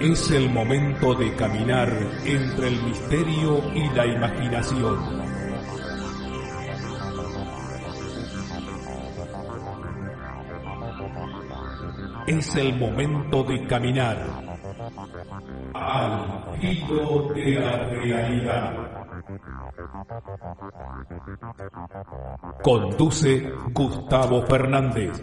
Es el momento de caminar entre el misterio y la imaginación. Es el momento de caminar al filo de la realidad. Conduce Gustavo Fernández.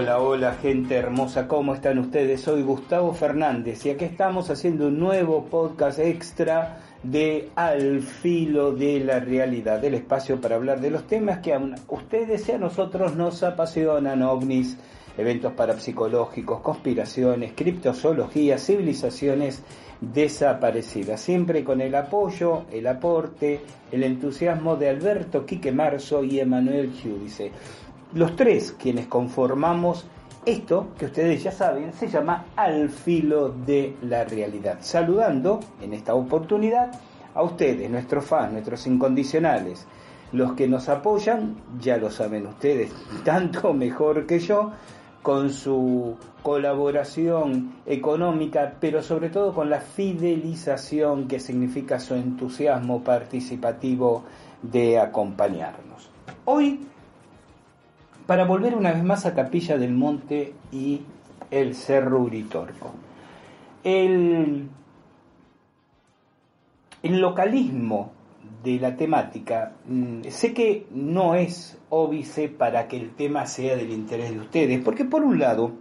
Hola, hola gente hermosa, ¿cómo están ustedes? Soy Gustavo Fernández y aquí estamos haciendo un nuevo podcast extra de Al filo de la realidad, del espacio para hablar de los temas que a ustedes y a nosotros nos apasionan, ovnis, eventos parapsicológicos, conspiraciones, criptozoología, civilizaciones desaparecidas, siempre con el apoyo, el aporte, el entusiasmo de Alberto Quique Marzo y Emanuel Giudice. Los tres quienes conformamos esto, que ustedes ya saben, se llama Al filo de la realidad. Saludando en esta oportunidad a ustedes, nuestros fans, nuestros incondicionales, los que nos apoyan, ya lo saben ustedes, tanto mejor que yo, con su colaboración económica, pero sobre todo con la fidelización que significa su entusiasmo participativo de acompañarnos. Hoy, para volver una vez más a Capilla del Monte y el Cerro Uritorco, el, localismo de la temática, mm, sé que no es óbice para que el tema sea del interés de ustedes, porque por un lado,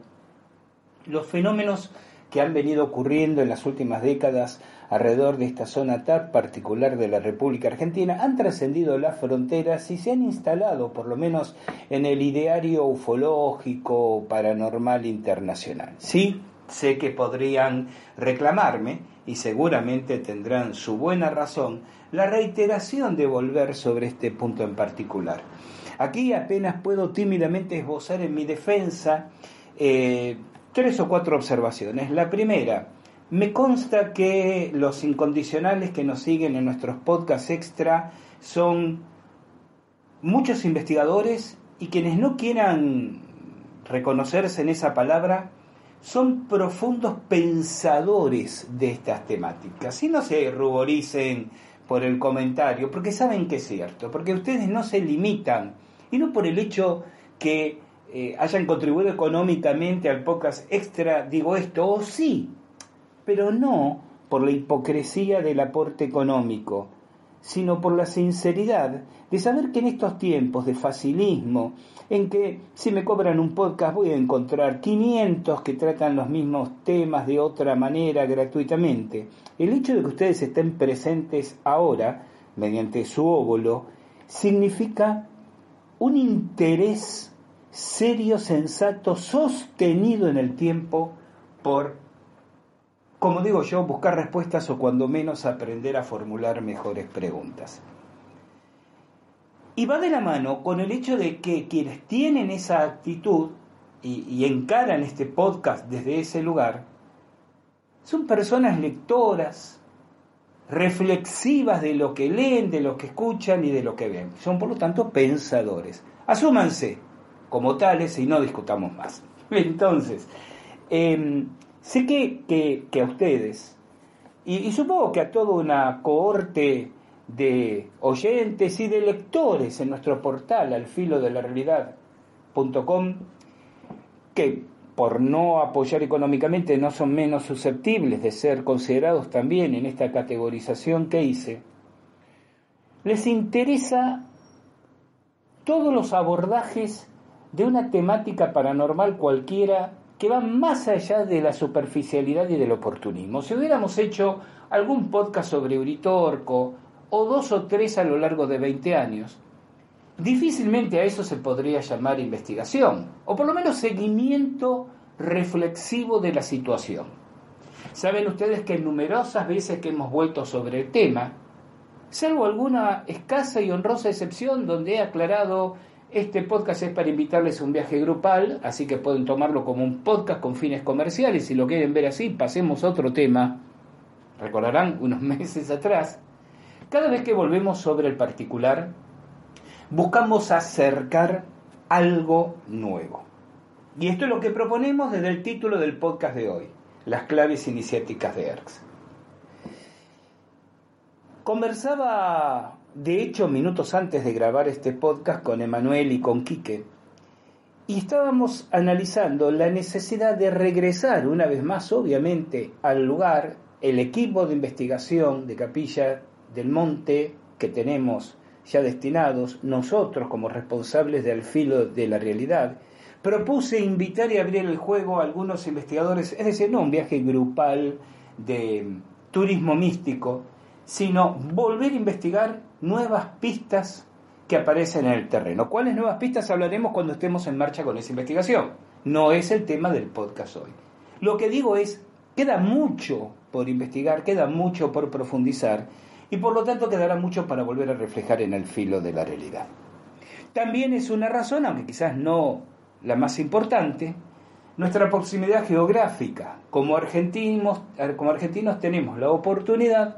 los fenómenos que han venido ocurriendo en las últimas décadas alrededor de esta zona tan particular de la República Argentina han trascendido las fronteras y se han instalado, por lo menos en el ideario ufológico paranormal internacional. Sí, sé que podrían reclamarme, y seguramente tendrán su buena razón, la reiteración de volver sobre este punto en particular. Aquí apenas puedo tímidamente esbozar en mi defensa eh, tres o cuatro observaciones. La primera, me consta que los incondicionales que nos siguen en nuestros podcasts extra son muchos investigadores y quienes no quieran reconocerse en esa palabra, son profundos pensadores de estas temáticas. Y no se ruboricen por el comentario, porque saben que es cierto, porque ustedes no se limitan, y no por el hecho que eh, hayan contribuido económicamente al podcast extra, digo esto, o sí, pero no por la hipocresía del aporte económico, sino por la sinceridad de saber que en estos tiempos de facilismo, en que si me cobran un podcast voy a encontrar 500 que tratan los mismos temas de otra manera gratuitamente, el hecho de que ustedes estén presentes ahora, mediante su óvulo, significa un interés serio, sensato, sostenido en el tiempo por como digo yo, buscar respuestas o cuando menos aprender a formular mejores preguntas. Y va de la mano con el hecho de que quienes tienen esa actitud y, encaran este podcast desde ese lugar, son personas lectoras, reflexivas de lo que leen, de lo que escuchan y de lo que ven. Son por lo tanto pensadores. Asúmanse como tales y no discutamos más. Entonces, eh, Sé que, que, a ustedes, y, supongo que a toda una cohorte de oyentes y de lectores en nuestro portal al que por no apoyar económicamente no son menos susceptibles de ser considerados también en esta categorización que hice, les interesa todos los abordajes de una temática paranormal cualquiera que van más allá de la superficialidad y del oportunismo. Si hubiéramos hecho algún podcast sobre Uritorco, o dos o tres a lo largo de 20 años, Difícilmente a eso se podría llamar investigación, o por lo menos seguimiento reflexivo de la situación. Saben ustedes que numerosas veces que hemos vuelto sobre el tema, salvo alguna escasa y honrosa excepción donde he aclarado este podcast es para invitarles a un viaje grupal, así que pueden tomarlo como un podcast con fines comerciales. Si lo quieren ver así, pasemos a otro tema. Recordarán unos meses atrás. Cada vez que volvemos sobre el particular, buscamos acercar algo nuevo. Y esto es lo que proponemos desde el título del podcast de hoy, las claves iniciáticas de ERX. Conversaba, de hecho, minutos antes de grabar este podcast con Emanuel y con Quique, y estábamos analizando la necesidad de regresar una vez más, obviamente, al lugar, el equipo de investigación de Capilla del Monte que tenemos ya destinados, nosotros como responsables del filo de la realidad, propuse invitar y abrir el juego a algunos investigadores, es decir, no un viaje grupal de turismo místico, sino volver a investigar nuevas pistas que aparecen en el terreno. ¿Cuáles nuevas pistas hablaremos cuando estemos en marcha con esa investigación? No es el tema del podcast hoy. Lo que digo es, queda mucho por investigar, queda mucho por profundizar y por lo tanto quedará mucho para volver a reflejar en el filo de la realidad. También es una razón, aunque quizás no la más importante, nuestra proximidad geográfica. Como argentinos, como argentinos tenemos la oportunidad